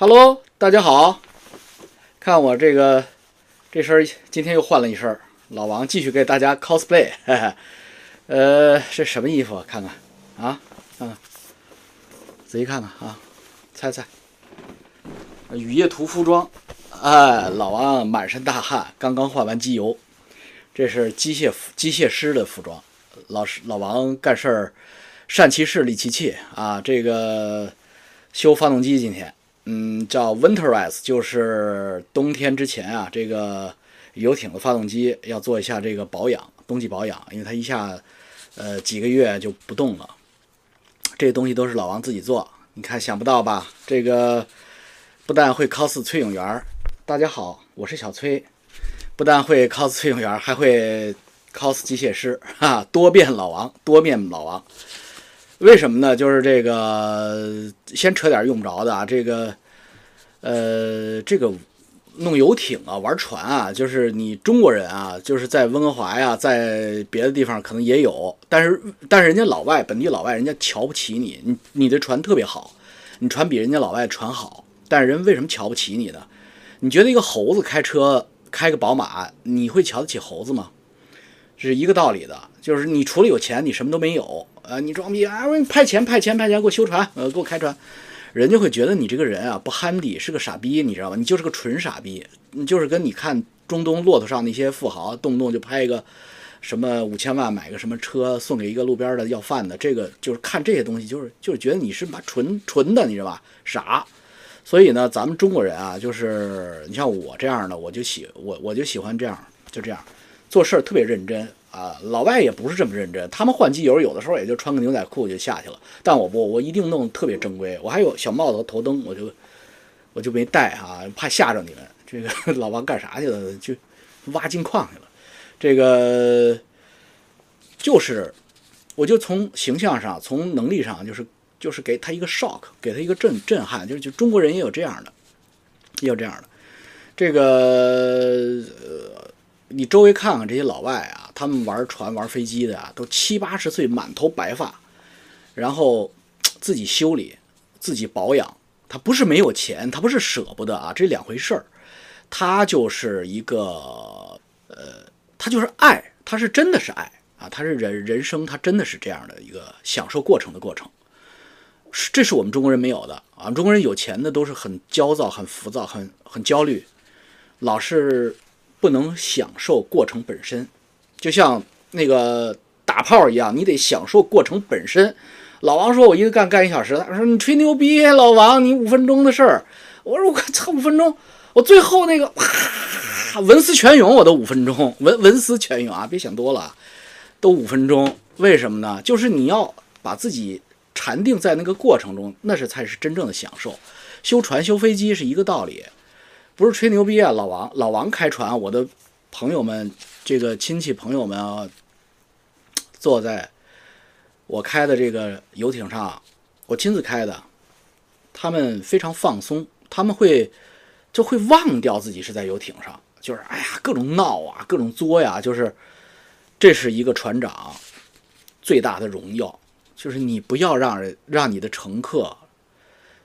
Hello，大家好，看我这个这身，今天又换了一身。老王继续给大家 cosplay，嘿嘿，呃，这什么衣服？看看啊，看看，仔细看看啊，猜猜，雨夜图服装。哎，老王满身大汗，刚刚换完机油，这是机械机械师的服装。老师老王干事儿，善其事，利其器啊。这个修发动机，今天。嗯，叫 Winterize，就是冬天之前啊，这个游艇的发动机要做一下这个保养，冬季保养，因为它一下，呃，几个月就不动了。这东西都是老王自己做，你看想不到吧？这个不但会 cos 崔永元，大家好，我是小崔，不但会 cos 崔永元，还会 cos 机械师，哈，多变老王，多面老王。为什么呢？就是这个，先扯点用不着的啊，这个。呃，这个弄游艇啊，玩船啊，就是你中国人啊，就是在温哥华呀，在别的地方可能也有，但是但是人家老外本地老外，人家瞧不起你，你你的船特别好，你船比人家老外船好，但是人为什么瞧不起你呢？你觉得一个猴子开车开个宝马，你会瞧得起猴子吗？是一个道理的，就是你除了有钱，你什么都没有，呃，你装逼啊，我给你派钱派钱派钱给我修船，呃，给我开船。人家会觉得你这个人啊不憨地，是个傻逼，你知道吧？你就是个纯傻逼，你就是跟你看中东骆驼上那些富豪，动不动就拍一个什么五千万买个什么车送给一个路边的要饭的，这个就是看这些东西，就是就是觉得你是把纯纯的，你知道吧？傻。所以呢，咱们中国人啊，就是你像我这样的，我就喜我我就喜欢这样，就这样做事儿特别认真。啊，老外也不是这么认真，他们换机油有的时候也就穿个牛仔裤就下去了，但我不，我一定弄特别正规。我还有小帽子和头灯，我就我就没戴啊，怕吓着你们。这个 老王干啥去了？就挖金矿去了。这个就是，我就从形象上，从能力上，就是就是给他一个 shock，给他一个震震撼。就是就中国人也有这样的，也有这样的。这个，你周围看看这些老外啊。他们玩船、玩飞机的啊，都七八十岁，满头白发，然后自己修理、自己保养。他不是没有钱，他不是舍不得啊，这两回事儿。他就是一个，呃，他就是爱，他是真的是爱啊，他是人人生，他真的是这样的一个享受过程的过程。是，这是我们中国人没有的啊。中国人有钱的都是很焦躁、很浮躁、很很焦虑，老是不能享受过程本身。就像那个打炮一样，你得享受过程本身。老王说：“我一个干干一小时。”他说：“你吹牛逼，老王，你五分钟的事儿。”我说：“我操，五分钟！我最后那个哇，文思泉涌，我都五分钟，文文思泉涌啊！别想多了，都五分钟。为什么呢？就是你要把自己禅定在那个过程中，那是才是真正的享受。修船、修飞机是一个道理，不是吹牛逼啊！老王，老王开船，我的朋友们。这个亲戚朋友们啊，坐在我开的这个游艇上，我亲自开的，他们非常放松，他们会就会忘掉自己是在游艇上，就是哎呀各种闹啊，各种作呀，就是这是一个船长最大的荣耀，就是你不要让人让你的乘客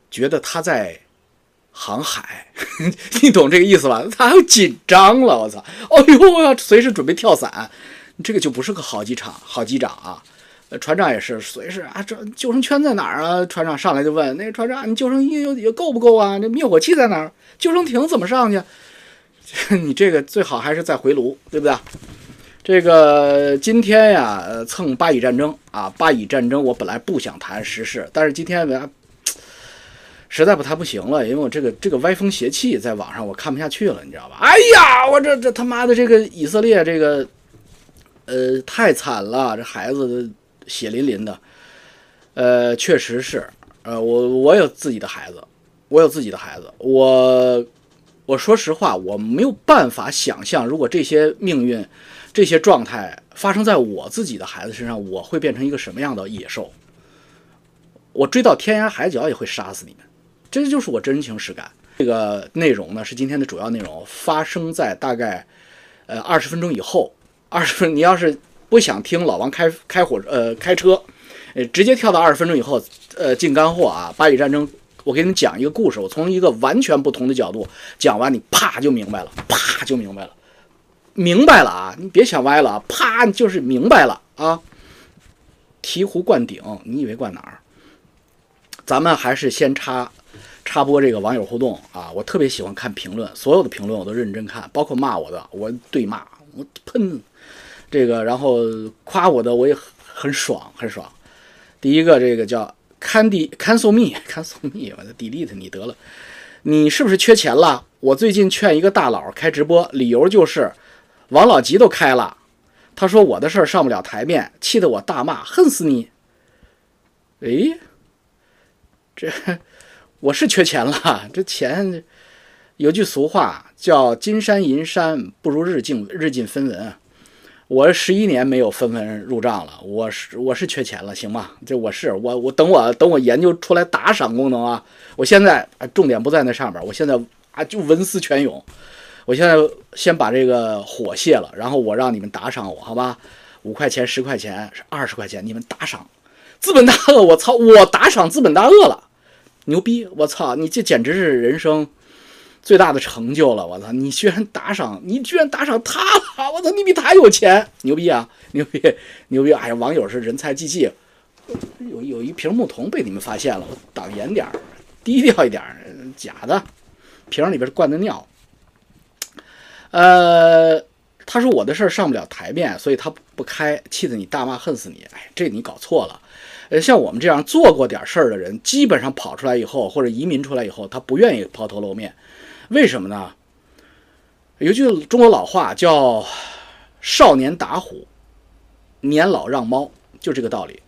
觉得他在。航海，你懂这个意思吧？他紧张了，我操！哎呦，我要随时准备跳伞，这个就不是个好机场、好机长啊！船长也是随时啊，这救生圈在哪儿啊？船长上来就问那个船长：“你救生衣有有够不够啊？那灭火器在哪儿？救生艇怎么上去？” 你这个最好还是再回炉，对不对？这个今天呀，蹭巴以战争啊，巴以战争，我本来不想谈时事，但是今天？实在不谈不行了，因为我这个这个歪风邪气在网上我看不下去了，你知道吧？哎呀，我这这他妈的这个以色列这个，呃，太惨了，这孩子血淋淋的，呃，确实是，呃，我我有自己的孩子，我有自己的孩子，我我说实话，我没有办法想象，如果这些命运、这些状态发生在我自己的孩子身上，我会变成一个什么样的野兽？我追到天涯海角也会杀死你们。这就是我真情实感。这个内容呢是今天的主要内容，发生在大概呃二十分钟以后。二十分，你要是不想听老王开开火呃开车，呃直接跳到二十分钟以后，呃进干货啊。巴以战争我给你们讲一个故事，我从一个完全不同的角度讲完，你啪就明白了，啪就明白了，明白了啊！你别想歪了啊，啪就是明白了啊！醍醐灌顶，你以为灌哪儿？咱们还是先插插播这个网友互动啊！我特别喜欢看评论，所有的评论我都认真看，包括骂我的，我对骂，我喷这个，然后夸我的我也很爽，很爽。第一个这个叫 Candy Cancel Me Cancel Me，我 delete 你得了。你是不是缺钱了？我最近劝一个大佬开直播，理由就是王老吉都开了。他说我的事儿上不了台面，气得我大骂，恨死你！哎，这我是缺钱了，这钱有句俗话叫金山银山不如日进日进分文。我十一年没有分文入账了，我是我是缺钱了，行吗？这我是我我等我等我研究出来打赏功能啊！我现在啊重点不在那上面，我现在啊就文思泉涌。我现在先把这个火泄了，然后我让你们打赏我，好吧？五块钱、十块钱、二十块钱，你们打赏。资本大鳄，我操！我打赏资本大鳄了，牛逼！我操！你这简直是人生最大的成就了！我操！你居然打赏，你居然打赏他了！我操！你比他有钱，牛逼啊！牛逼！牛逼！哎呀，网友是人才济济。有有一瓶木桶被你们发现了，我挡严点儿，低调一点，假的，瓶里边灌的尿。呃，他说我的事儿上不了台面，所以他不开，气得你大骂恨死你。哎，这你搞错了。呃，像我们这样做过点事儿的人，基本上跑出来以后或者移民出来以后，他不愿意抛头露面。为什么呢？有句中国老话叫“少年打虎，年老让猫”，就这个道理。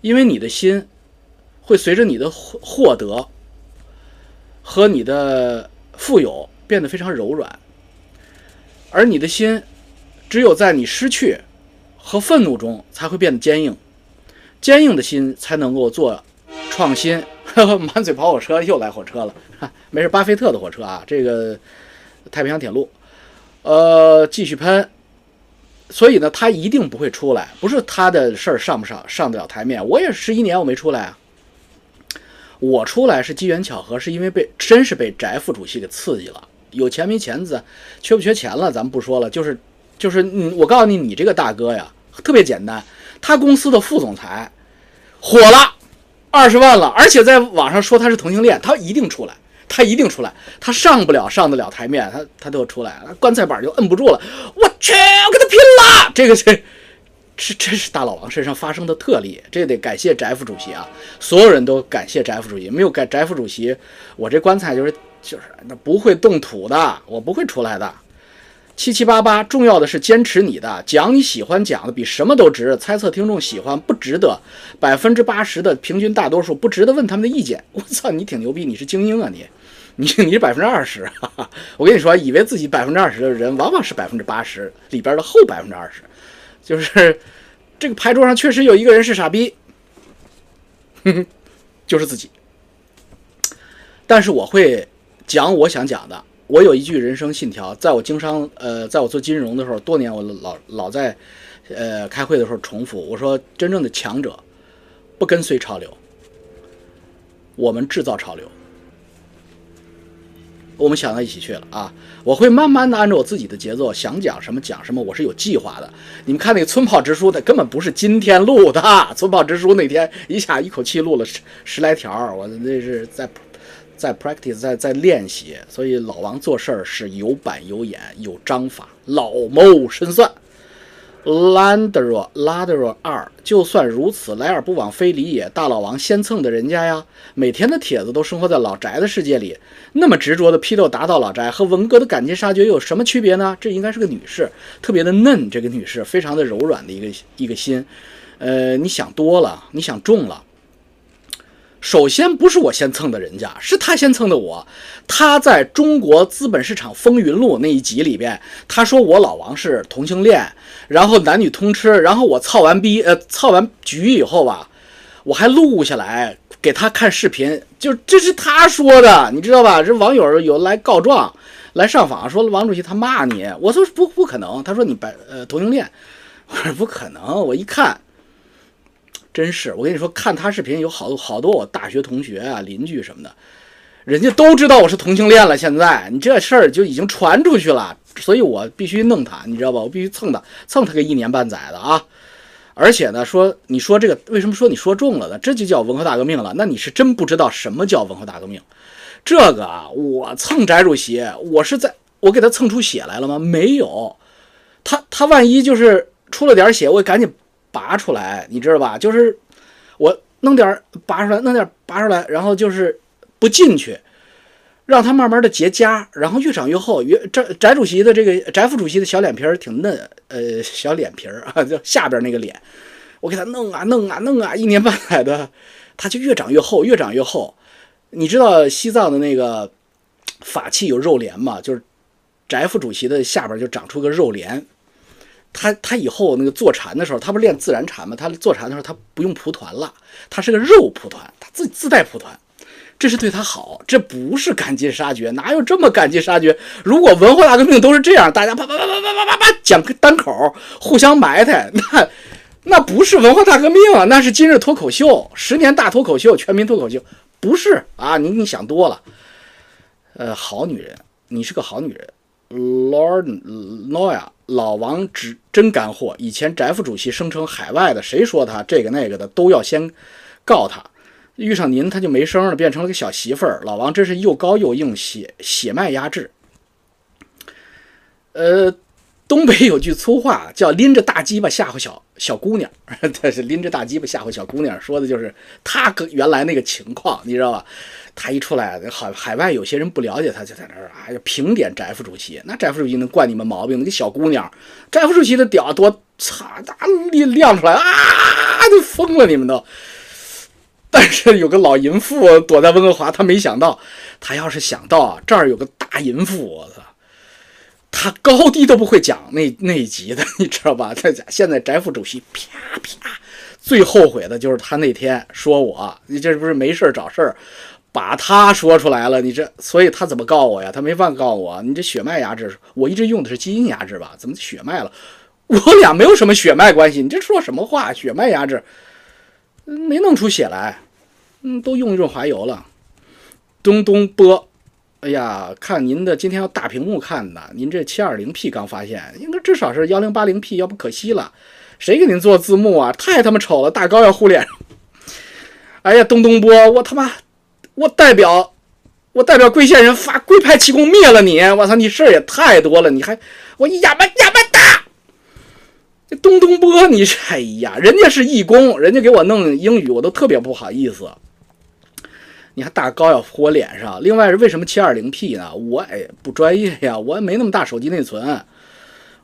因为你的心会随着你的获获得和你的富有变得非常柔软。而你的心，只有在你失去和愤怒中才会变得坚硬，坚硬的心才能够做创新。满嘴跑火车又来火车了，没事，巴菲特的火车啊，这个太平洋铁路，呃，继续喷。所以呢，他一定不会出来，不是他的事儿上不上上得了台面。我也十一年我没出来啊，我出来是机缘巧合，是因为被真是被翟副主席给刺激了。有钱没钱子，缺不缺钱了，咱们不说了。就是，就是，嗯，我告诉你，你这个大哥呀，特别简单。他公司的副总裁火了，二十万了，而且在网上说他是同性恋，他一定出来，他一定出来。他上不了上得了台面，他他都出来了，棺材板就摁不住了。我去，我跟他拼了！这个是，是这是大老王身上发生的特例，这得感谢翟副主席啊！所有人都感谢翟副主席，没有改翟副主席，我这棺材就是。就是那不会动土的，我不会出来的。七七八八，重要的是坚持你的，讲你喜欢讲的，比什么都值。猜测听众喜欢不值得，百分之八十的平均大多数不值得问他们的意见。我操，你挺牛逼，你是精英啊你，你你是百分之二十。我跟你说，以为自己百分之二十的人，往往是百分之八十里边的后百分之二十。就是这个牌桌上确实有一个人是傻逼，哼哼，就是自己。但是我会。讲我想讲的，我有一句人生信条，在我经商，呃，在我做金融的时候，多年我老老在，呃，开会的时候重复，我说真正的强者不跟随潮流，我们制造潮流，我们想到一起去了啊！我会慢慢的按照我自己的节奏，想讲什么讲什么，我是有计划的。你们看那个村炮直书的，根本不是今天录的，村炮直书那天一下一口气录了十十来条，我那是在。在 practice，在在练习，所以老王做事儿是有板有眼有章法，老谋深算。Landero Landero 二，就算如此，来而不往非礼也。大老王先蹭的人家呀，每天的帖子都生活在老宅的世界里，那么执着的批斗打倒老宅，和文革的赶尽杀绝有什么区别呢？这应该是个女士，特别的嫩，这个女士非常的柔软的一个一个心。呃，你想多了，你想重了。首先不是我先蹭的人家，是他先蹭的我。他在中国资本市场风云录那一集里边，他说我老王是同性恋，然后男女通吃，然后我操完逼，呃，操完局以后吧，我还录下来给他看视频，就这是他说的，你知道吧？这网友有来告状，来上访，说王主席他骂你，我说不不可能，他说你白呃同性恋，我说不可能，我一看。真是，我跟你说，看他视频有好多好多我大学同学啊、邻居什么的，人家都知道我是同性恋了。现在你这事儿就已经传出去了，所以我必须弄他，你知道吧？我必须蹭他，蹭他个一年半载的啊！而且呢，说你说这个为什么说你说中了呢？这就叫文化大革命了。那你是真不知道什么叫文化大革命。这个啊，我蹭翟主席，我是在我给他蹭出血来了吗？没有，他他万一就是出了点血，我赶紧拔出来，你知道吧？就是我弄点拔出来，弄点拔出来，然后就是不进去，让它慢慢的结痂，然后越长越厚。越翟翟主席的这个翟副主席的小脸皮儿挺嫩，呃，小脸皮儿啊，就下边那个脸，我给他弄啊弄啊弄啊，一年半载的，他就越长越厚，越长越厚。你知道西藏的那个 法器有肉帘吗？就是翟副主席的下边就长出个肉帘，他他以后那个坐禅的时候，他不练自然禅吗？他坐禅的时候，他不用蒲团了，他是个肉蒲团，他自自带蒲团，这是对他好，这不是赶尽杀绝，哪有这么赶尽杀绝？如果文化大革命都是这样，大家啪啪啪啪啪啪啪啪讲单口，互相埋汰，那那不是文化大革命啊，那是今日脱口秀，十年大脱口秀，全民脱口秀，不是啊，你你想多了，呃，好女人，你是个好女人。，Lord Noya，老王只真干货。以前翟副主席声称海外的谁说他这个那个的都要先告他，遇上您他就没声了，变成了个小媳妇儿。老王真是又高又硬，血血脉压制。呃。东北有句粗话叫“拎着大鸡巴吓唬小小姑娘”，他是拎着大鸡巴吓唬小姑娘，说的就是他原来那个情况，你知道吧？他一出来，海海外有些人不了解他，就在那儿啊，要评点翟副主席。那翟副主席能惯你们毛病？那个小姑娘，翟副主席的屌多，擦，大亮亮出来啊，就疯了，你们都。但是有个老淫妇躲在温哥华，他没想到，他要是想到啊，这儿有个大淫妇，我操！他高低都不会讲那那一集的，你知道吧？他现在翟副主席啪啪，最后悔的就是他那天说我，你这不是没事找事儿，把他说出来了。你这，所以他怎么告我呀？他没法告我。你这血脉压制，我一直用的是基因压制吧？怎么血脉了？我俩没有什么血脉关系。你这说什么话？血脉压制，没弄出血来。嗯，都用润滑油了。东东波。哎呀，看您的今天要大屏幕看的，您这七二零 P 刚发现，应该至少是幺零八零 P，要不可惜了。谁给您做字幕啊？太他妈丑了，大高要糊脸。哎呀，东东波，我他妈，我代表，我代表贵县人发龟派气功灭了你！我操，你事儿也太多了，你还我哑巴哑巴大。这东东波，你哎呀，人家是义工，人家给我弄英语，我都特别不好意思。你还大高要糊我脸上？另外是为什么七二零 P 呢？我也不专业呀，我也没那么大手机内存。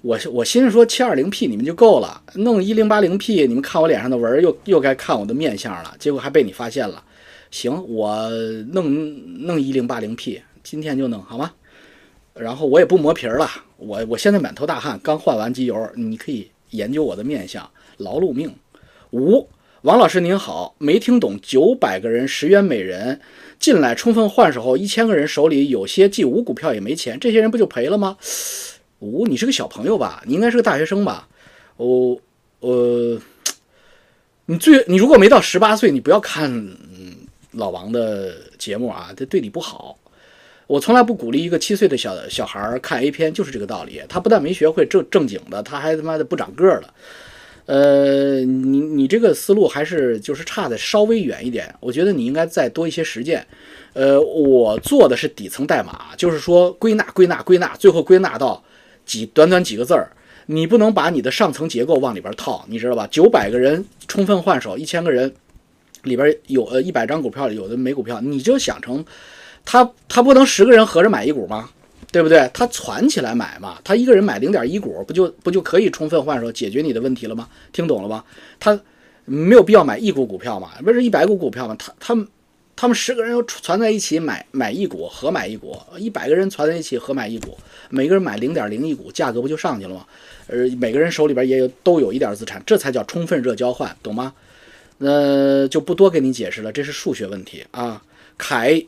我我心说七二零 P 你们就够了，弄一零八零 P 你们看我脸上的纹又又该看我的面相了，结果还被你发现了。行，我弄弄一零八零 P，今天就弄好吗？然后我也不磨皮了，我我现在满头大汗，刚换完机油，你可以研究我的面相，劳碌命。五。王老师您好，没听懂。九百个人十元每人进来充分换手后，一千个人手里有些既无股票也没钱，这些人不就赔了吗？五，你是个小朋友吧？你应该是个大学生吧？哦，呃，你最你如果没到十八岁，你不要看老王的节目啊，这对你不好。我从来不鼓励一个七岁的小小孩看 A 片，就是这个道理。他不但没学会正正经的，他还他妈的不长个儿了。呃，你你这个思路还是就是差的稍微远一点，我觉得你应该再多一些实践。呃，我做的是底层代码，就是说归纳归纳归纳，最后归纳到几短短几个字儿。你不能把你的上层结构往里边套，你知道吧？九百个人充分换手，一千个人里边有呃一百张股票有的没股票，你就想成他他不能十个人合着买一股吗？对不对？他攒起来买嘛，他一个人买零点一股，不就不就可以充分换手解决你的问题了吗？听懂了吗？他没有必要买一股股票嘛，不是一百股股票嘛？他他们他们十个人又攒在一起买买一股，合买一股，一百个人攒在一起合买一股，每个人买零点零一股，价格不就上去了吗？呃，每个人手里边也有都有一点资产，这才叫充分热交换，懂吗？呃，就不多给你解释了，这是数学问题啊。凯，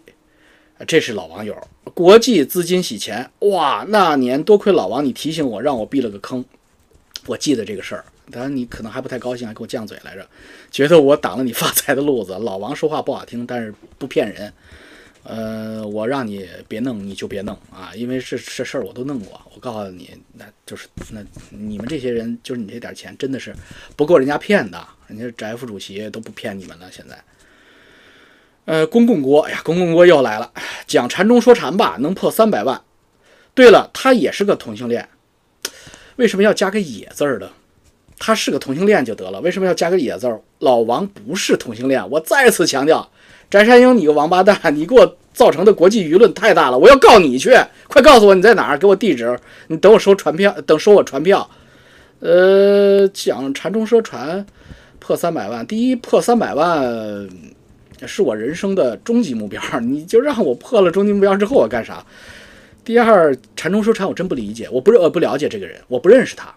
这是老网友。国际资金洗钱，哇！那年多亏老王你提醒我，让我避了个坑。我记得这个事儿，当然你可能还不太高兴，还给我犟嘴来着，觉得我挡了你发财的路子。老王说话不好听，但是不骗人。呃，我让你别弄，你就别弄啊，因为这这事儿我都弄过。我告诉你，那就是那你们这些人，就是你这点钱真的是不够人家骗的，人家翟副主席都不骗你们了。现在，呃，公共锅，哎呀，公共锅又来了，讲禅中说禅吧，能破三百万。对了，他也是个同性恋，为什么要加个野字儿的？他是个同性恋就得了，为什么要加个野字儿？老王不是同性恋，我再次强调。翟山鹰，你个王八蛋！你给我造成的国际舆论太大了，我要告你去！快告诉我你在哪儿，给我地址。你等我收传票，等收我传票。呃，讲禅中说传破三百万，第一破三百万是我人生的终极目标，你就让我破了终极目标之后我干啥？第二，禅中说禅我真不理解，我不呃不了解这个人，我不认识他。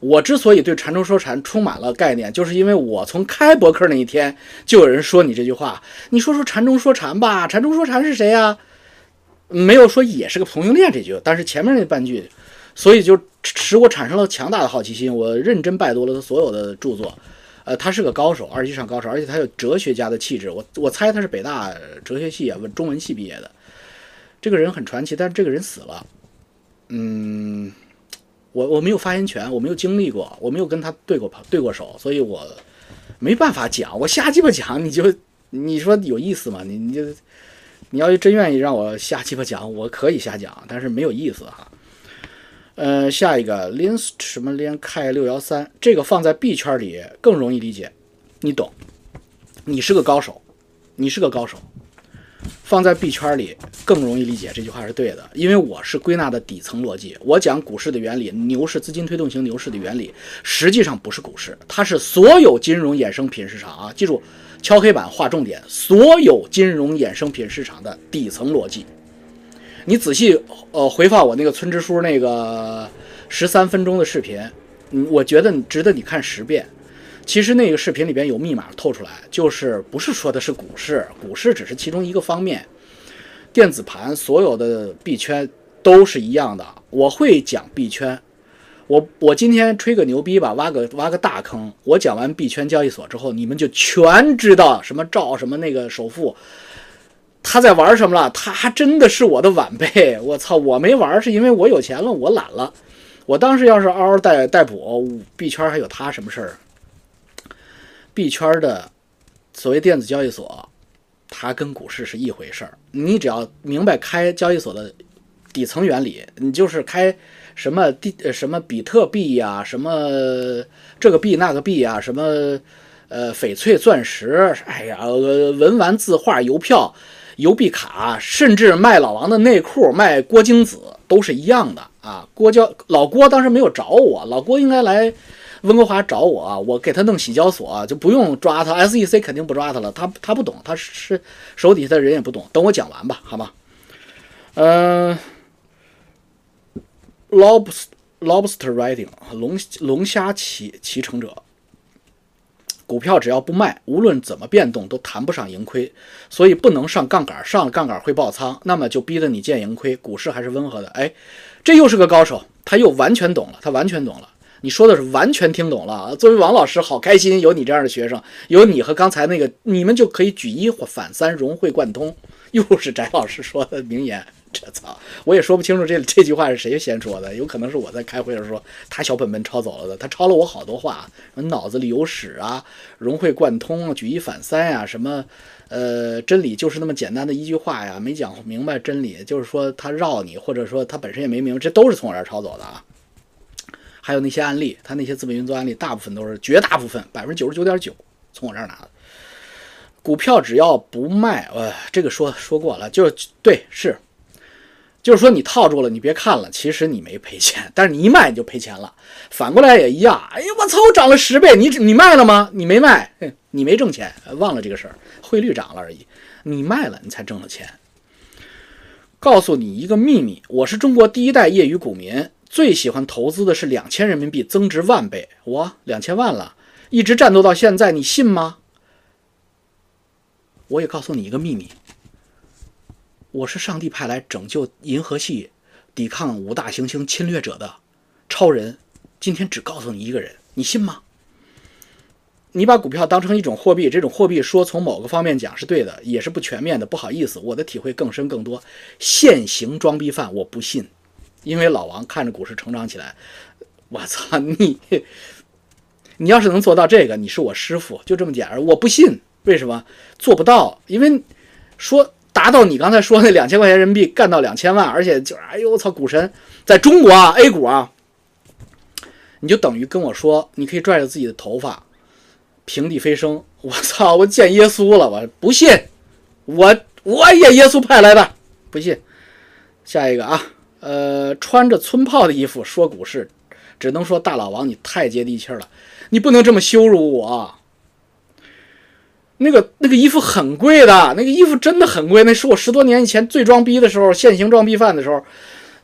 我之所以对禅中说禅充满了概念，就是因为我从开博客那一天就有人说你这句话，你说说禅中说禅吧，禅中说禅是谁呀？没有说也是个同性恋这句，但是前面那半句，所以就使我产生了强大的好奇心，我认真拜读了他所有的著作。呃，他是个高手，二级上高手，而且他有哲学家的气质。我我猜他是北大哲学系啊，中文系毕业的。这个人很传奇，但是这个人死了。嗯。我我没有发言权，我没有经历过，我没有跟他对过对过手，所以我没办法讲。我瞎鸡巴讲，你就你说有意思吗？你你就你要真愿意让我瞎鸡巴讲，我可以瞎讲，但是没有意思哈。呃，下一个 lin 什么 lin k 六幺三，这个放在 B 圈里更容易理解，你懂？你是个高手，你是个高手。放在币圈里更容易理解，这句话是对的，因为我是归纳的底层逻辑。我讲股市的原理，牛市资金推动型牛市的原理，实际上不是股市，它是所有金融衍生品市场啊！记住，敲黑板划重点，所有金融衍生品市场的底层逻辑。你仔细呃回放我那个村支书那个十三分钟的视频，嗯，我觉得值得你看十遍。其实那个视频里边有密码透出来，就是不是说的是股市，股市只是其中一个方面。电子盘所有的币圈都是一样的。我会讲币圈，我我今天吹个牛逼吧，挖个挖个大坑。我讲完币圈交易所之后，你们就全知道什么赵什么那个首富他在玩什么了。他真的是我的晚辈。我操，我没玩是因为我有钱了，我懒了。我当时要是嗷嗷待待补，币圈还有他什么事儿？币圈的所谓电子交易所，它跟股市是一回事儿。你只要明白开交易所的底层原理，你就是开什么地什么比特币呀，什么这个币那个币啊，什么呃翡翠钻石，哎呀，文玩字画邮票邮币卡，甚至卖老王的内裤，卖郭京子都是一样的啊。郭交老郭当时没有找我，老郭应该来。温哥华找我，我给他弄洗交所，就不用抓他。SEC 肯定不抓他了，他他不懂，他是手底下的人也不懂。等我讲完吧，好吗？嗯，lobster lobster riding 龙龙虾骑骑乘者，股票只要不卖，无论怎么变动都谈不上盈亏，所以不能上杠杆，上了杠杆会爆仓，那么就逼得你见盈亏。股市还是温和的，哎，这又是个高手，他又完全懂了，他完全懂了。你说的是完全听懂了。作为王老师，好开心有你这样的学生，有你和刚才那个，你们就可以举一反三，融会贯通。又是翟老师说的名言，这操，我也说不清楚这这句话是谁先说的，有可能是我在开会的时候他小本本抄走了的，他抄了我好多话，脑子里有屎啊，融会贯通，举一反三呀，什么呃，真理就是那么简单的一句话呀，没讲明白真理，就是说他绕你，或者说他本身也没明白，这都是从我这儿抄走的啊。还有那些案例，他那些资本运作案例，大部分都是绝大部分百分之九十九点九从我这儿拿的。股票只要不卖，呃，这个说说过了，就对，是，就是说你套住了，你别看了，其实你没赔钱，但是你一卖你就赔钱了。反过来也一样，哎呀，我操，我涨了十倍，你你卖了吗？你没卖，你没挣钱，忘了这个事儿，汇率涨了而已。你卖了，你才挣了钱。告诉你一个秘密，我是中国第一代业余股民。最喜欢投资的是两千人民币增值万倍，我两千万了，一直战斗到现在，你信吗？我也告诉你一个秘密，我是上帝派来拯救银河系、抵抗五大行星侵略者的超人。今天只告诉你一个人，你信吗？你把股票当成一种货币，这种货币说从某个方面讲是对的，也是不全面的。不好意思，我的体会更深更多。现行装逼犯，我不信，因为老王看着股市成长起来，我操你！你要是能做到这个，你是我师傅，就这么简单。我不信，为什么做不到？因为说达到你刚才说那两千块钱人民币干到两千万，而且就是哎呦我操，股神在中国啊，A 股啊，你就等于跟我说，你可以拽着自己的头发。平地飞升，我操！我见耶稣了，我不信，我我也耶稣派来的，不信。下一个啊，呃，穿着村炮的衣服说股市，只能说大老王你太接地气了，你不能这么羞辱我。那个那个衣服很贵的，那个衣服真的很贵，那是我十多年以前最装逼的时候，现行装逼犯的时候。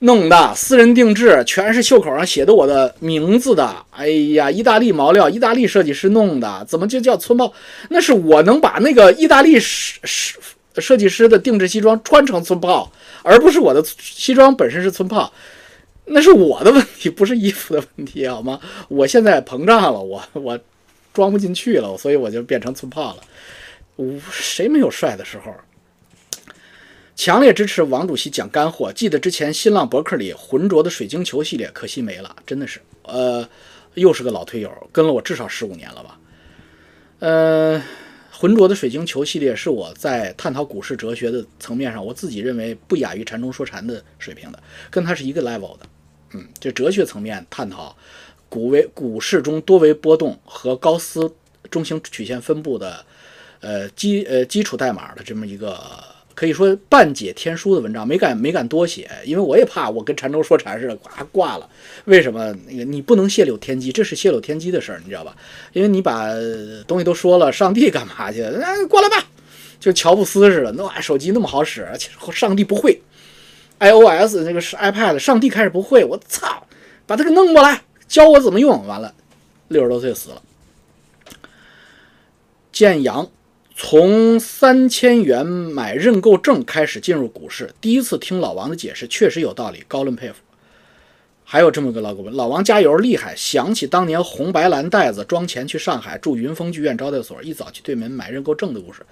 弄的私人定制，全是袖口上写的我的名字的。哎呀，意大利毛料，意大利设计师弄的，怎么就叫村炮？那是我能把那个意大利设设设计师的定制西装穿成村炮，而不是我的西装本身是村炮。那是我的问题，不是衣服的问题，好吗？我现在膨胀了，我我装不进去了，所以我就变成村炮了。我谁没有帅的时候？强烈支持王主席讲干货。记得之前新浪博客里浑浊的水晶球系列，可惜没了，真的是。呃，又是个老推友，跟了我至少十五年了吧。呃，浑浊的水晶球系列是我在探讨股市哲学的层面上，我自己认为不亚于禅中说禅的水平的，跟它是一个 level 的。嗯，就哲学层面探讨股为股市中多维波动和高斯中型曲线分布的呃基呃基础代码的这么一个。可以说半解天书的文章，没敢没敢多写，因为我也怕我跟禅州说禅似的，呱挂了。为什么？那个你不能泄露天机，这是泄露天机的事儿，你知道吧？因为你把东西都说了，上帝干嘛去？哎，过来吧，就乔布斯似的，那手机那么好使，上帝不会，iOS 那个是 iPad，上帝开始不会，我操，把他给弄过来，教我怎么用。完了，六十多岁死了。建阳。从三千元买认购证开始进入股市，第一次听老王的解释，确实有道理，高论佩服。还有这么个老股民，老王加油，厉害！想起当年红白蓝袋子装钱去上海住云峰剧院招待所，一早去对门买认购证的故事，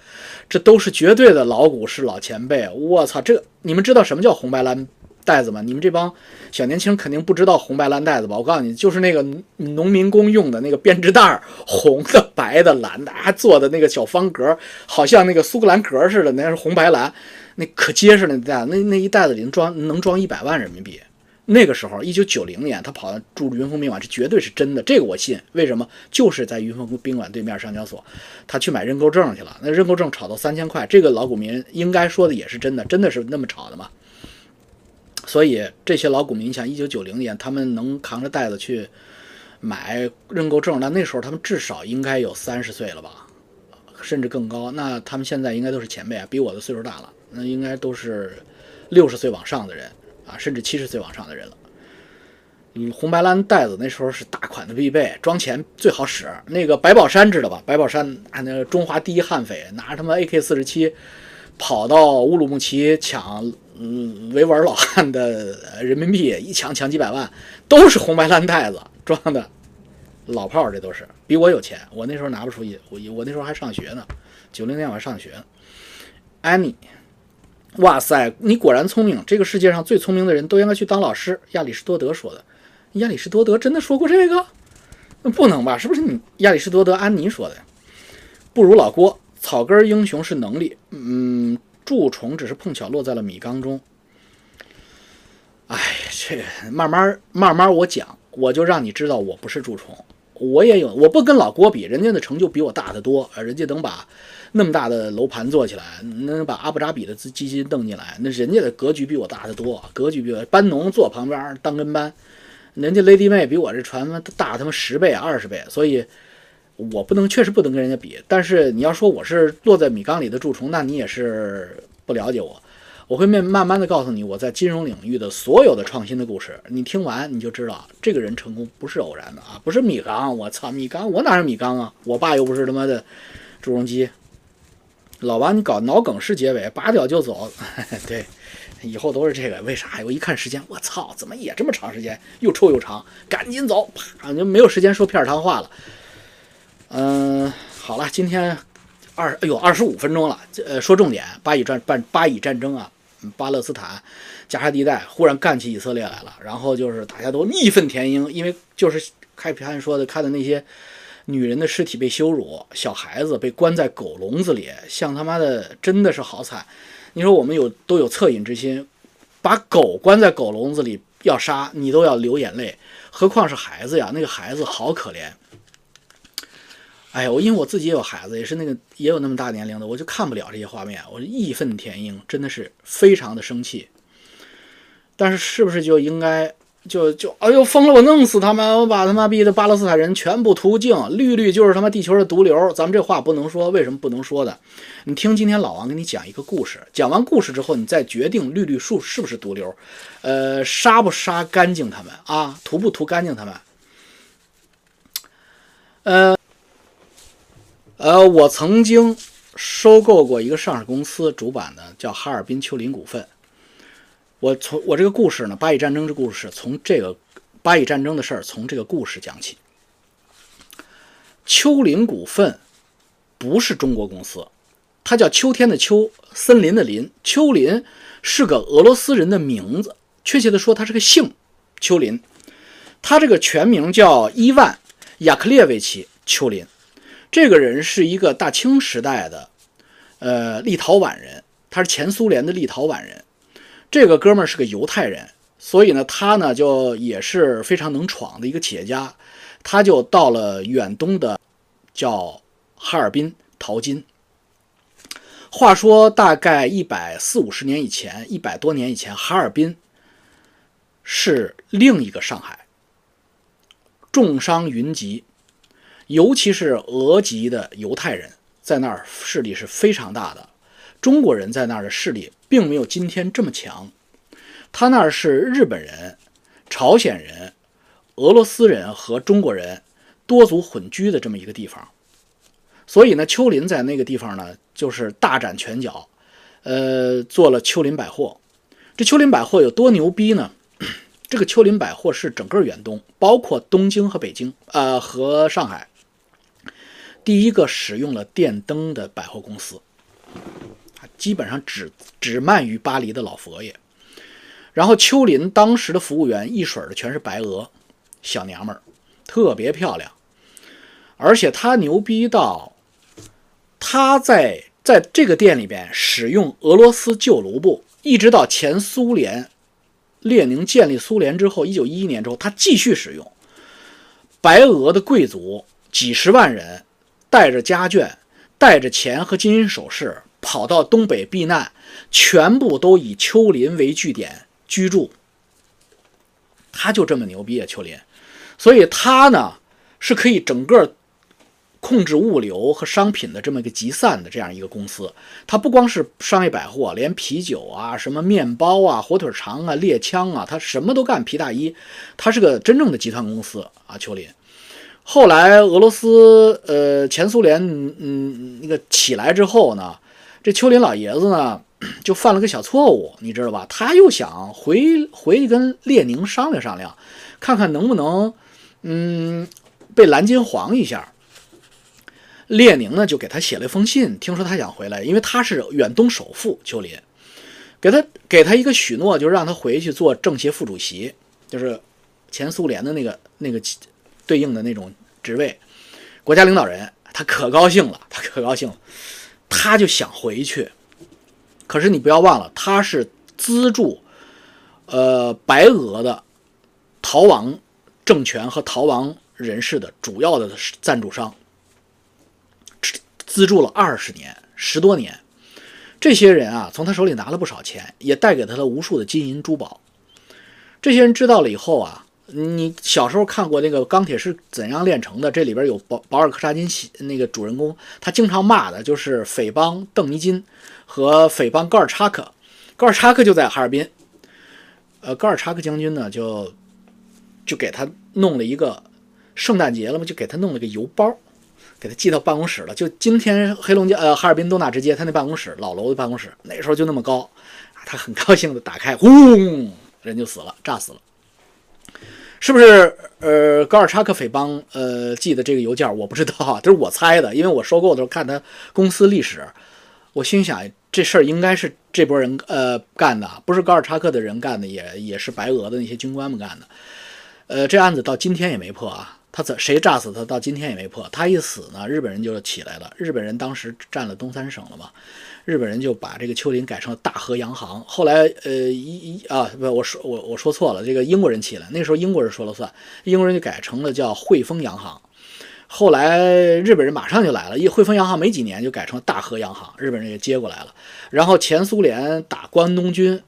这都是绝对的老股市老前辈。我操，这你们知道什么叫红白蓝？袋子吗？你们这帮小年轻肯定不知道红白蓝袋子吧？我告诉你，就是那个农民工用的那个编织袋儿，红的、白的、蓝的，还做的那个小方格，好像那个苏格兰格似的，那是红白蓝，那可结实了。那袋，那那一袋子里能装能装一百万人民币。那个时候，一九九零年，他跑到住云峰宾馆，这绝对是真的，这个我信。为什么？就是在云峰宾馆对面上交所，他去买认购证去了。那认购证炒到三千块，这个老股民应该说的也是真的，真的是那么炒的吗？所以这些老股民，像一九九零年，他们能扛着袋子去买认购证，那那时候他们至少应该有三十岁了吧，甚至更高。那他们现在应该都是前辈啊，比我的岁数大了，那应该都是六十岁往上的人啊，甚至七十岁往上的人了。嗯，红白蓝袋子那时候是大款的必备，装钱最好使。那个白宝山知道吧？白宝山啊那中华第一悍匪，拿着他妈 AK 四十七跑到乌鲁木齐抢。嗯，维吾尔老汉的人民币一抢抢几百万，都是红白蓝袋子装的，老炮儿这都是比我有钱。我那时候拿不出一，我我那时候还上学呢，九零年我还上学。安妮，哇塞，你果然聪明，这个世界上最聪明的人都应该去当老师。亚里士多德说的，亚里士多德真的说过这个？那不能吧？是不是你亚里士多德安妮说的？不如老郭，草根英雄是能力。嗯。蛀虫只是碰巧落在了米缸中。哎，这慢慢慢慢我讲，我就让你知道我不是蛀虫，我也有，我不跟老郭比，人家的成就比我大得多，人家能把那么大的楼盘做起来，能把阿布扎比的资基金弄进来，那人家的格局比我大得多，格局比我班农坐旁边当跟班，人家 Lady 妹比我这船大他妈十倍二十倍，所以。我不能，确实不能跟人家比。但是你要说我是落在米缸里的蛀虫，那你也是不了解我。我会慢慢慢的告诉你，我在金融领域的所有的创新的故事。你听完你就知道，这个人成功不是偶然的啊，不是米缸。我操，米缸我哪是米缸啊？我爸又不是他妈的朱镕基。老王，你搞脑梗式结尾，拔掉就走。对，以后都是这个。为啥？我一看时间，我操，怎么也这么长时间？又臭又长，赶紧走，啪，就没有时间说片儿汤话了。嗯，好了，今天二哎呦二十五分钟了，呃，说重点，巴以战巴巴以战争啊，巴勒斯坦加沙地带忽然干起以色列来了，然后就是大家都义愤填膺，因为就是开篇说的看的那些女人的尸体被羞辱，小孩子被关在狗笼子里，像他妈的真的是好惨。你说我们有都有恻隐之心，把狗关在狗笼子里要杀你都要流眼泪，何况是孩子呀？那个孩子好可怜。哎呀，我因为我自己也有孩子，也是那个也有那么大年龄的，我就看不了这些画面，我义愤填膺，真的是非常的生气。但是是不是就应该？就就哎呦疯了！我弄死他们！我把他妈逼的巴勒斯坦人全部屠净！绿绿就是他妈地球的毒瘤！咱们这话不能说，为什么不能说的？你听今天老王给你讲一个故事，讲完故事之后，你再决定绿绿树是不是毒瘤，呃，杀不杀干净他们啊？屠不屠干净他们？呃呃，我曾经收购过一个上市公司主板的，叫哈尔滨丘陵股份。我从我这个故事呢，巴以战争这故事，从这个巴以战争的事儿，从这个故事讲起。丘陵股份不是中国公司，它叫秋天的秋，森林的林。丘林是个俄罗斯人的名字，确切的说，他是个姓丘林。他这个全名叫伊万亚克列维奇丘林。这个人是一个大清时代的呃立陶宛人，他是前苏联的立陶宛人。这个哥们儿是个犹太人，所以呢，他呢就也是非常能闯的一个企业家，他就到了远东的叫哈尔滨淘金。话说大概一百四五十年以前，一百多年以前，哈尔滨是另一个上海，重商云集，尤其是俄籍的犹太人在那儿势力是非常大的。中国人在那儿的势力并没有今天这么强，他那儿是日本人、朝鲜人、俄罗斯人和中国人多族混居的这么一个地方，所以呢，丘林在那个地方呢就是大展拳脚，呃，做了丘林百货。这丘林百货有多牛逼呢？这个丘林百货是整个远东，包括东京和北京，呃，和上海，第一个使用了电灯的百货公司。基本上只只卖于巴黎的老佛爷，然后丘林当时的服务员一水的全是白俄小娘们儿，特别漂亮，而且他牛逼到他在在这个店里边使用俄罗斯旧卢布，一直到前苏联列宁建立苏联之后，一九一一年之后，他继续使用。白俄的贵族几十万人带着家眷，带着钱和金银首饰。跑到东北避难，全部都以丘林为据点居住。他就这么牛逼啊，丘林，所以他呢是可以整个控制物流和商品的这么一个集散的这样一个公司。他不光是商业百货，连啤酒啊、什么面包啊、火腿肠啊、猎枪啊，他什么都干。皮大衣，他是个真正的集团公司啊，丘林。后来俄罗斯呃前苏联嗯那个起来之后呢？这丘林老爷子呢，就犯了个小错误，你知道吧？他又想回回去跟列宁商量商量，看看能不能，嗯，被蓝金黄一下。列宁呢，就给他写了一封信，听说他想回来，因为他是远东首富丘林，给他给他一个许诺，就让他回去做政协副主席，就是前苏联的那个那个对应的那种职位，国家领导人。他可高兴了，他可高兴了。他就想回去，可是你不要忘了，他是资助，呃，白俄的逃亡政权和逃亡人士的主要的赞助商，资助了二十年，十多年。这些人啊，从他手里拿了不少钱，也带给他了无数的金银珠宝。这些人知道了以后啊。你小时候看过那个《钢铁是怎样炼成的》？这里边有保保尔柯察金那个主人公，他经常骂的就是匪帮邓尼金和匪帮高尔察克。高尔察克就在哈尔滨，呃，高尔察克将军呢，就就给他弄了一个圣诞节了嘛，就给他弄了个邮包，给他寄到办公室了。就今天黑龙江呃哈尔滨东大直街，他那办公室老楼的办公室，那时候就那么高，他很高兴的打开，轰，人就死了，炸死了。是不是？呃，高尔察克匪帮呃寄的这个邮件我不知道，这是我猜的，因为我收购的时候看他公司历史，我心想这事儿应该是这波人呃干的，不是高尔察克的人干的，也也是白俄的那些军官们干的。呃，这案子到今天也没破啊，他怎谁炸死他？到今天也没破。他一死呢，日本人就起来了。日本人当时占了东三省了嘛。日本人就把这个丘陵改成了大和洋行，后来呃一一啊不我说我我说错了，这个英国人起来，那时候英国人说了算，英国人就改成了叫汇丰洋行，后来日本人马上就来了，一汇丰洋行没几年就改成了大和洋行，日本人也接过来了，然后前苏联打关东军。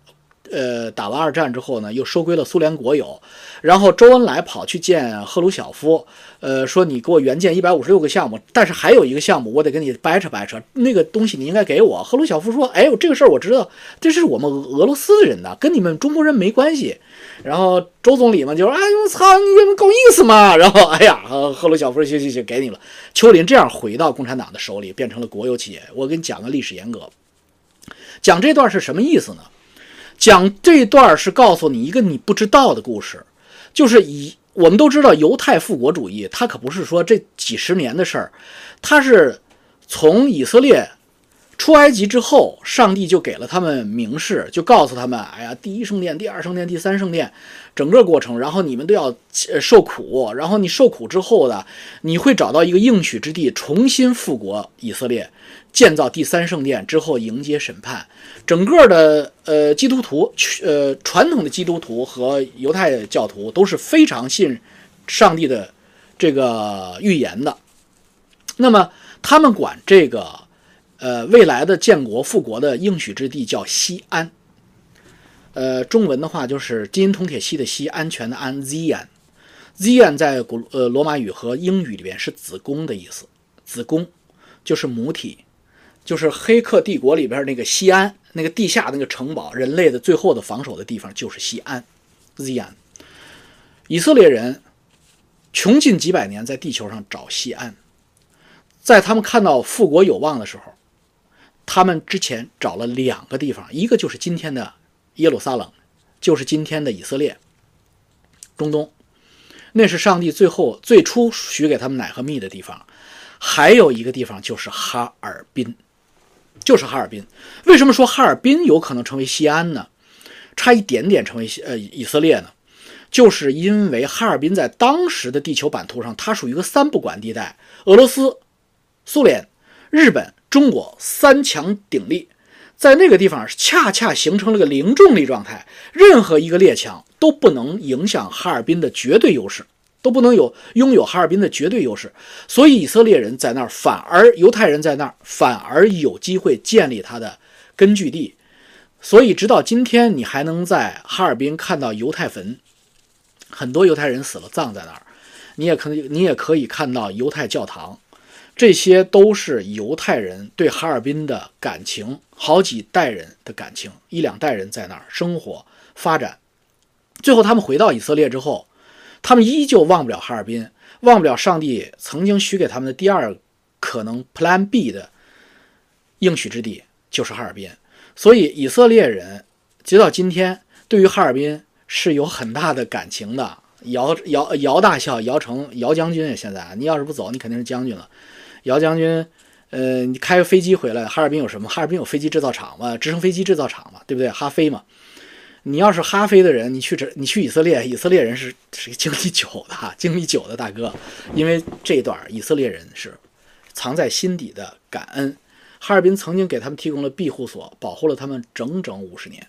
呃，打完二战之后呢，又收归了苏联国有。然后周恩来跑去见赫鲁晓夫，呃，说你给我援建一百五十六个项目，但是还有一个项目我得跟你掰扯掰扯，那个东西你应该给我。赫鲁晓夫说，哎呦，这个事儿我知道，这是我们俄罗斯人的，跟你们中国人没关系。然后周总理嘛就说，哎呦，操，你们够意思嘛？然后，哎呀，赫鲁晓夫说，行行行，给你了。丘林这样回到共产党的手里，变成了国有企业。我给你讲个历史沿革，讲这段是什么意思呢？讲这段是告诉你一个你不知道的故事，就是以我们都知道犹太复国主义，它可不是说这几十年的事儿，它是从以色列出埃及之后，上帝就给了他们明示，就告诉他们，哎呀，第一圣殿、第二圣殿、第三圣殿，整个过程，然后你们都要受苦，然后你受苦之后的，你会找到一个应许之地，重新复国以色列。建造第三圣殿之后，迎接审判。整个的呃基督徒，呃传统的基督徒和犹太教徒都是非常信上帝的这个预言的。那么他们管这个呃未来的建国复国的应许之地叫西安。呃，中文的话就是金铜铁锡的锡，安全的安，Zion。Zion 在古呃罗马语和英语里边是子宫的意思，子宫就是母体。就是《黑客帝国》里边那个西安，那个地下那个城堡，人类的最后的防守的地方就是西安 z i n。以色列人穷尽几百年在地球上找西安，在他们看到复国有望的时候，他们之前找了两个地方，一个就是今天的耶路撒冷，就是今天的以色列，中东，那是上帝最后最初许给他们奶和蜜的地方。还有一个地方就是哈尔滨。就是哈尔滨，为什么说哈尔滨有可能成为西安呢？差一点点成为呃以色列呢？就是因为哈尔滨在当时的地球版图上，它属于一个三不管地带，俄罗斯、苏联、日本、中国三强鼎立，在那个地方恰恰形成了个零重力状态，任何一个列强都不能影响哈尔滨的绝对优势。都不能有拥有哈尔滨的绝对优势，所以以色列人在那儿，反而犹太人在那儿，反而有机会建立他的根据地。所以直到今天，你还能在哈尔滨看到犹太坟，很多犹太人死了葬在那儿。你也可能，你也可以看到犹太教堂，这些都是犹太人对哈尔滨的感情，好几代人的感情，一两代人在那儿生活发展。最后他们回到以色列之后。他们依旧忘不了哈尔滨，忘不了上帝曾经许给他们的第二可能 Plan B 的应许之地就是哈尔滨。所以以色列人直到今天对于哈尔滨是有很大的感情的。姚姚姚大校姚成姚将军现在你要是不走，你肯定是将军了。姚将军，呃，你开个飞机回来，哈尔滨有什么？哈尔滨有飞机制造厂嘛，直升飞机制造厂嘛，对不对？哈飞嘛。你要是哈飞的人，你去这，你去以色列，以色列人是是经历久的哈，经历久的大哥，因为这一段以色列人是藏在心底的感恩，哈尔滨曾经给他们提供了庇护所，保护了他们整整五十年，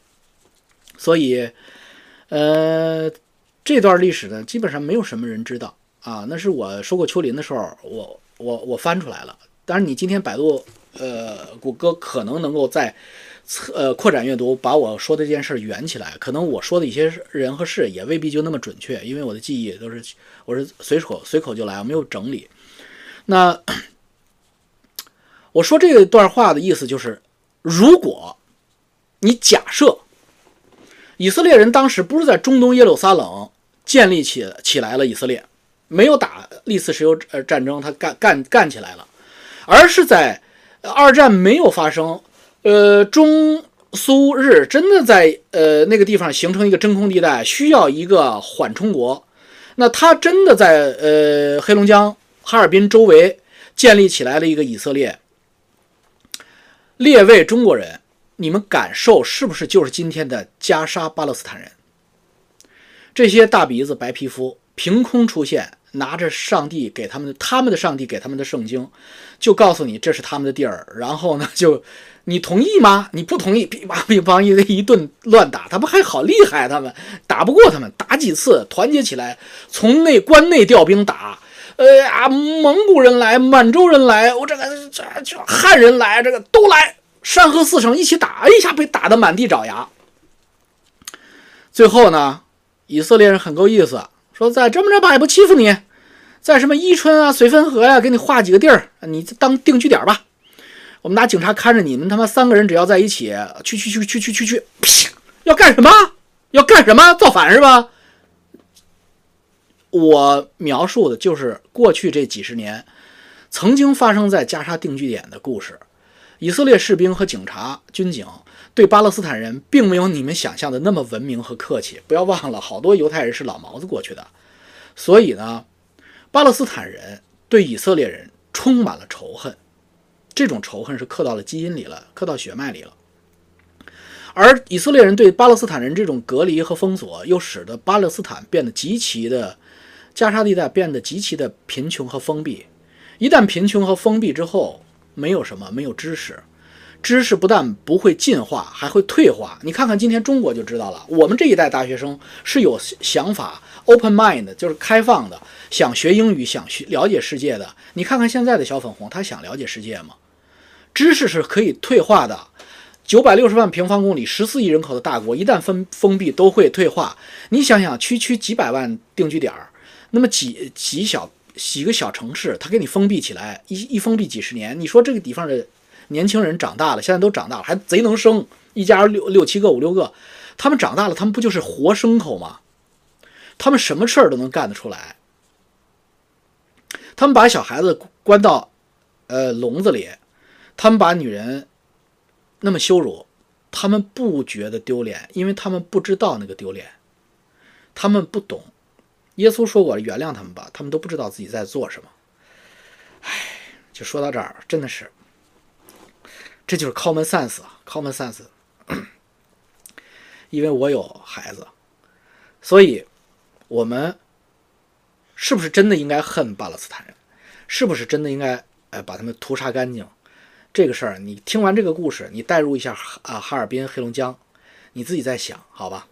所以，呃，这段历史呢，基本上没有什么人知道。啊，那是我收购秋林的时候，我我我翻出来了，当然你今天百度，呃，谷歌可能能够在。测呃，扩展阅读把我说的这件事圆起来，可能我说的一些人和事也未必就那么准确，因为我的记忆都是我是随口随口就来，我没有整理。那我说这段话的意思就是，如果你假设以色列人当时不是在中东耶路撒冷建立起起来了以色列，没有打历次石油呃战争，他干干干起来了，而是在二战没有发生。呃，中苏日真的在呃那个地方形成一个真空地带，需要一个缓冲国，那他真的在呃黑龙江哈尔滨周围建立起来了一个以色列。列位中国人，你们感受是不是就是今天的加沙巴勒斯坦人？这些大鼻子、白皮肤凭空出现，拿着上帝给他们的、他们的上帝给他们的圣经，就告诉你这是他们的地儿。然后呢，就你同意吗？你不同意，噼啪噼啪一一顿乱打，他们还好厉害，他们打不过他们，打几次团结起来，从内关内调兵打。呃呀，蒙古人来，满洲人来，我这个这这汉人来，这个都来，山河四省一起打，一下被打得满地找牙。最后呢，以色列人很够意思，说再这么着吧，也不欺负你，在什么伊春啊、绥芬河呀，给你划几个地儿，你当定居点吧。我们拿警察看着你们，他妈三个人只要在一起，去去去去去去去，要干什么？要干什么？造反是吧？我描述的就是过去这几十年曾经发生在加沙定居点的故事。以色列士兵和警察、军警对巴勒斯坦人并没有你们想象的那么文明和客气。不要忘了，好多犹太人是老毛子过去的，所以呢，巴勒斯坦人对以色列人充满了仇恨。这种仇恨是刻到了基因里了，刻到血脉里了。而以色列人对巴勒斯坦人这种隔离和封锁，又使得巴勒斯坦变得极其的。加沙地带变得极其的贫穷和封闭，一旦贫穷和封闭之后，没有什么，没有知识，知识不但不会进化，还会退化。你看看今天中国就知道了，我们这一代大学生是有想法，open mind，就是开放的，想学英语，想学了解世界的。你看看现在的小粉红，他想了解世界吗？知识是可以退化的，九百六十万平方公里、十四亿人口的大国，一旦封封闭，都会退化。你想想，区区几百万定居点儿。那么几几小几个小城市，它给你封闭起来，一一封闭几十年，你说这个地方的年轻人长大了，现在都长大了，还贼能生，一家六六七个五六个，他们长大了，他们不就是活牲口吗？他们什么事儿都能干得出来。他们把小孩子关到呃笼子里，他们把女人那么羞辱，他们不觉得丢脸，因为他们不知道那个丢脸，他们不懂。耶稣说过：“原谅他们吧，他们都不知道自己在做什么。”唉，就说到这儿，真的是，这就是 common sense 啊，common sense。因为我有孩子，所以我们是不是真的应该恨巴勒斯坦人？是不是真的应该呃把他们屠杀干净？这个事儿，你听完这个故事，你代入一下啊，哈尔滨、黑龙江，你自己在想，好吧？